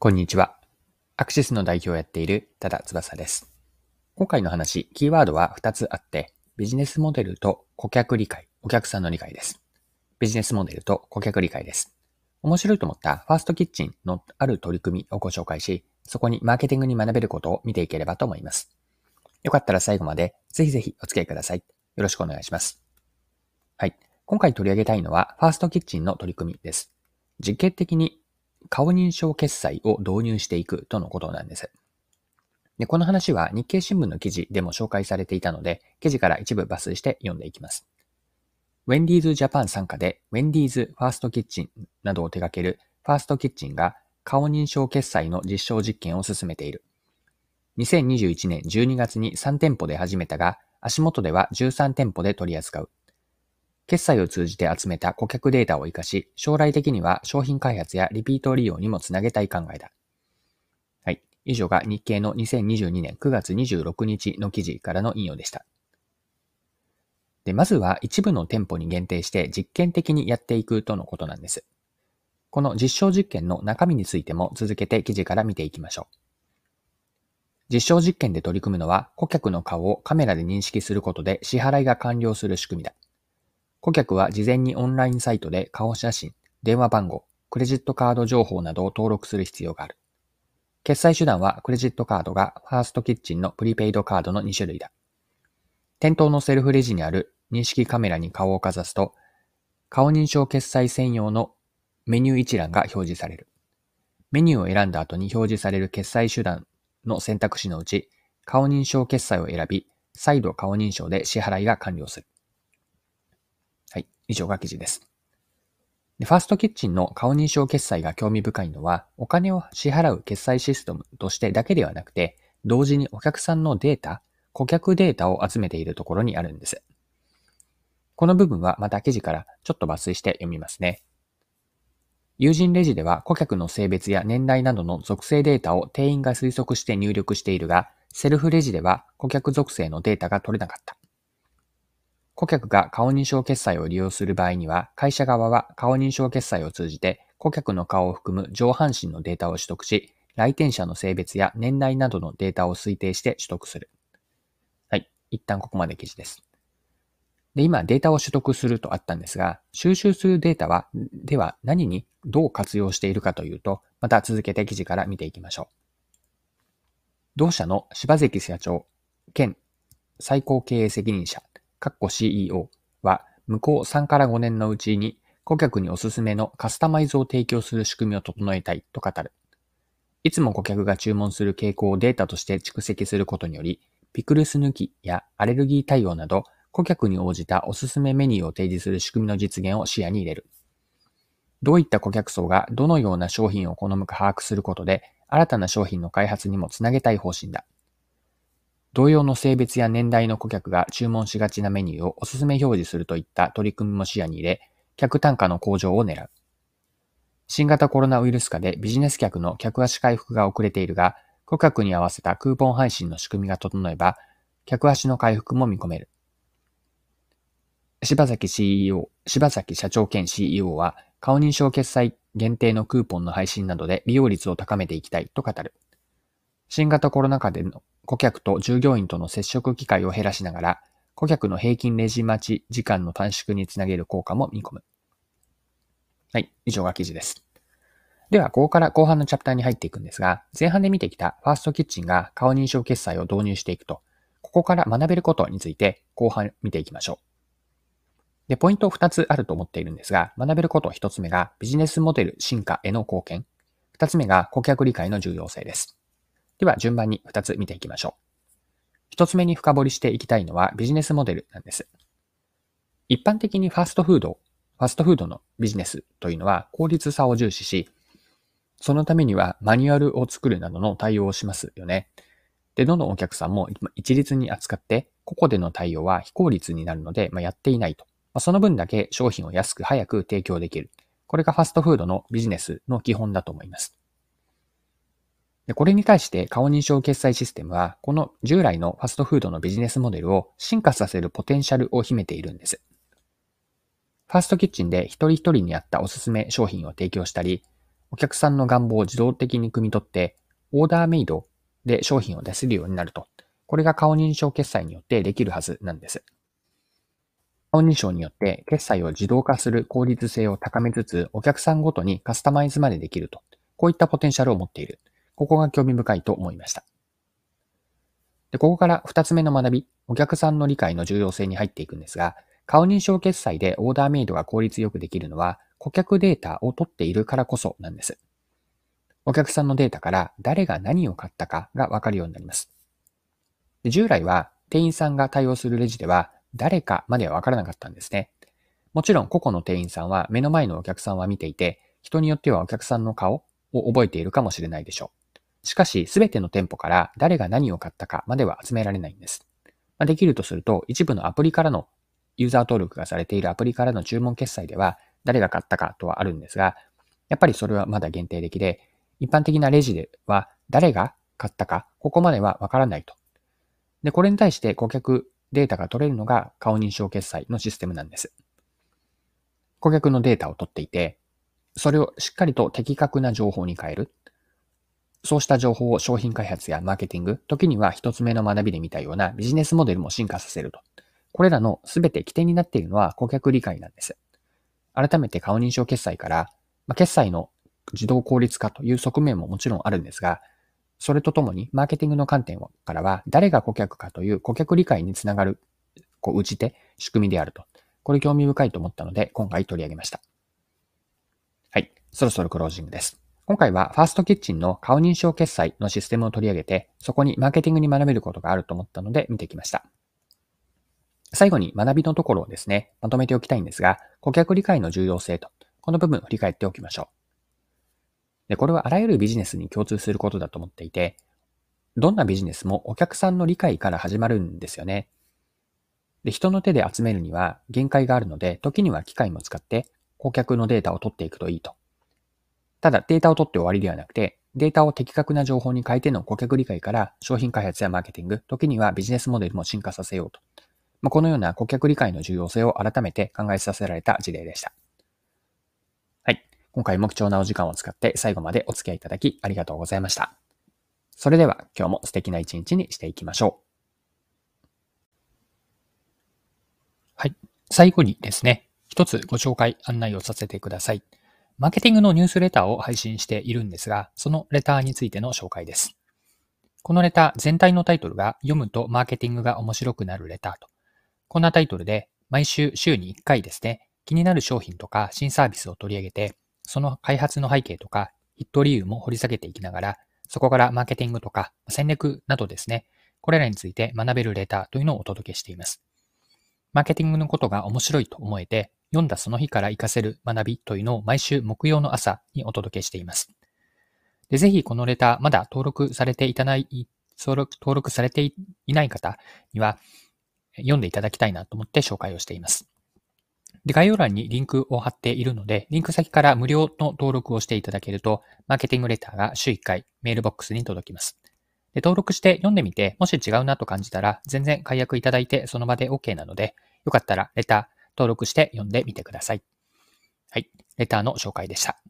こんにちは。アクシスの代表をやっている多田翼です。今回の話、キーワードは2つあって、ビジネスモデルと顧客理解、お客さんの理解です。ビジネスモデルと顧客理解です。面白いと思ったファーストキッチンのある取り組みをご紹介し、そこにマーケティングに学べることを見ていければと思います。よかったら最後までぜひぜひお付き合いください。よろしくお願いします。はい。今回取り上げたいのは、ファーストキッチンの取り組みです。実験的に顔認証決済を導入していくとのことなんです。で、この話は日経新聞の記事でも紹介されていたので、記事から一部抜粋して読んでいきます。ウェンディーズジャパン参加で、ウェンディーズファーストキッチンなどを手掛けるファーストキッチンが顔認証決済の実証実験を進めている。2021年12月に3店舗で始めたが、足元では13店舗で取り扱う。決済を通じて集めた顧客データを活かし、将来的には商品開発やリピート利用にもつなげたい考えだ。はい。以上が日経の2022年9月26日の記事からの引用でした。で、まずは一部の店舗に限定して実験的にやっていくとのことなんです。この実証実験の中身についても続けて記事から見ていきましょう。実証実験で取り組むのは顧客の顔をカメラで認識することで支払いが完了する仕組みだ。顧客は事前にオンラインサイトで顔写真、電話番号、クレジットカード情報などを登録する必要がある。決済手段はクレジットカードがファーストキッチンのプリペイドカードの2種類だ。店頭のセルフレジにある認識カメラに顔をかざすと、顔認証決済専用のメニュー一覧が表示される。メニューを選んだ後に表示される決済手段の選択肢のうち、顔認証決済を選び、再度顔認証で支払いが完了する。以上が記事です。ファーストキッチンの顔認証決済が興味深いのは、お金を支払う決済システムとしてだけではなくて、同時にお客さんのデータ、顧客データを集めているところにあるんです。この部分はまた記事からちょっと抜粋して読みますね。友人レジでは顧客の性別や年代などの属性データを店員が推測して入力しているが、セルフレジでは顧客属性のデータが取れなかった。顧客が顔認証決済を利用する場合には、会社側は顔認証決済を通じて顧客の顔を含む上半身のデータを取得し、来店者の性別や年代などのデータを推定して取得する。はい。一旦ここまで記事です。で、今データを取得するとあったんですが、収集するデータは、では何にどう活用しているかというと、また続けて記事から見ていきましょう。同社の柴関社長、兼最高経営責任者、CEO は、向こう3から5年のうちに顧客におすすめのカスタマイズを提供する仕組みを整えたいと語る。いつも顧客が注文する傾向をデータとして蓄積することにより、ピクルス抜きやアレルギー対応など、顧客に応じたおすすめメニューを提示する仕組みの実現を視野に入れる。どういった顧客層がどのような商品を好むか把握することで、新たな商品の開発にもつなげたい方針だ。同様の性別や年代の顧客が注文しがちなメニューをおすすめ表示するといった取り組みも視野に入れ、客単価の向上を狙う。新型コロナウイルス化でビジネス客の客足回復が遅れているが、顧客に合わせたクーポン配信の仕組みが整えば、客足の回復も見込める。柴崎 CEO、柴崎社長兼 CEO は、顔認証決済限定のクーポンの配信などで利用率を高めていきたいと語る。新型コロナ禍での顧客と従業員との接触機会を減らしながら、顧客の平均レジ待ち時間の短縮につなげる効果も見込む。はい、以上が記事です。では、ここから後半のチャプターに入っていくんですが、前半で見てきたファーストキッチンが顔認証決済を導入していくと、ここから学べることについて後半見ていきましょう。で、ポイント2つあると思っているんですが、学べること1つ目がビジネスモデル進化への貢献。2つ目が顧客理解の重要性です。では順番に2つ見ていきましょう。1つ目に深掘りしていきたいのはビジネスモデルなんです。一般的にファストフード、ファストフードのビジネスというのは効率さを重視し、そのためにはマニュアルを作るなどの対応をしますよね。で、どのお客さんも一律に扱って、個々での対応は非効率になるので、まあ、やっていないと。まあ、その分だけ商品を安く早く提供できる。これがファストフードのビジネスの基本だと思います。でこれに対して顔認証決済システムは、この従来のファストフードのビジネスモデルを進化させるポテンシャルを秘めているんです。ファーストキッチンで一人一人に合ったおすすめ商品を提供したり、お客さんの願望を自動的に汲み取って、オーダーメイドで商品を出せるようになると。これが顔認証決済によってできるはずなんです。顔認証によって決済を自動化する効率性を高めつつ、お客さんごとにカスタマイズまでできると。こういったポテンシャルを持っている。ここが興味深いと思いました。で、ここから二つ目の学び、お客さんの理解の重要性に入っていくんですが、顔認証決済でオーダーメイドが効率よくできるのは、顧客データを取っているからこそなんです。お客さんのデータから誰が何を買ったかがわかるようになります。従来は店員さんが対応するレジでは誰かまではわからなかったんですね。もちろん個々の店員さんは目の前のお客さんは見ていて、人によってはお客さんの顔を覚えているかもしれないでしょう。しかし、すべての店舗から誰が何を買ったかまでは集められないんです。まあ、できるとすると、一部のアプリからの、ユーザー登録がされているアプリからの注文決済では、誰が買ったかとはあるんですが、やっぱりそれはまだ限定的で、一般的なレジでは誰が買ったか、ここまではわからないと。で、これに対して顧客データが取れるのが顔認証決済のシステムなんです。顧客のデータを取っていて、それをしっかりと的確な情報に変える。そうした情報を商品開発やマーケティング、時には一つ目の学びで見たようなビジネスモデルも進化させると。これらのすべて起点になっているのは顧客理解なんです。改めて顔認証決済から、まあ、決済の自動効率化という側面ももちろんあるんですが、それとともに、マーケティングの観点からは、誰が顧客かという顧客理解につながる、こう、打ち手、仕組みであると。これ興味深いと思ったので、今回取り上げました。はい。そろそろクロージングです。今回は、ファーストキッチンの顔認証決済のシステムを取り上げて、そこにマーケティングに学べることがあると思ったので、見てきました。最後に学びのところをですね、まとめておきたいんですが、顧客理解の重要性と、この部分を振り返っておきましょう。で、これはあらゆるビジネスに共通することだと思っていて、どんなビジネスもお客さんの理解から始まるんですよね。で、人の手で集めるには限界があるので、時には機械も使って顧客のデータを取っていくといいと。ただ、データを取って終わりではなくて、データを的確な情報に変えての顧客理解から商品開発やマーケティング、時にはビジネスモデルも進化させようと。まあ、このような顧客理解の重要性を改めて考えさせられた事例でした。はい今回も貴重なお時間を使って最後までお付き合いいただきありがとうございました。それでは今日も素敵な一日にしていきましょう。はい。最後にですね、一つご紹介案内をさせてください。マーケティングのニュースレターを配信しているんですが、そのレターについての紹介です。このレター全体のタイトルが読むとマーケティングが面白くなるレターと。こんなタイトルで毎週週に1回ですね、気になる商品とか新サービスを取り上げて、その開発の背景とか、ヒット理由も掘り下げていきながら、そこからマーケティングとか戦略などですね、これらについて学べるレターというのをお届けしています。マーケティングのことが面白いと思えて、読んだその日から活かせる学びというのを毎週木曜の朝にお届けしています。でぜひこのレターまだ登録されていたない、登録されていない方には読んでいただきたいなと思って紹介をしています。で、概要欄にリンクを貼っているので、リンク先から無料の登録をしていただけると、マーケティングレターが週1回メールボックスに届きます。で、登録して読んでみて、もし違うなと感じたら、全然解約いただいてその場で OK なので、よかったらレター登録して読んでみてください。はい。レターの紹介でした。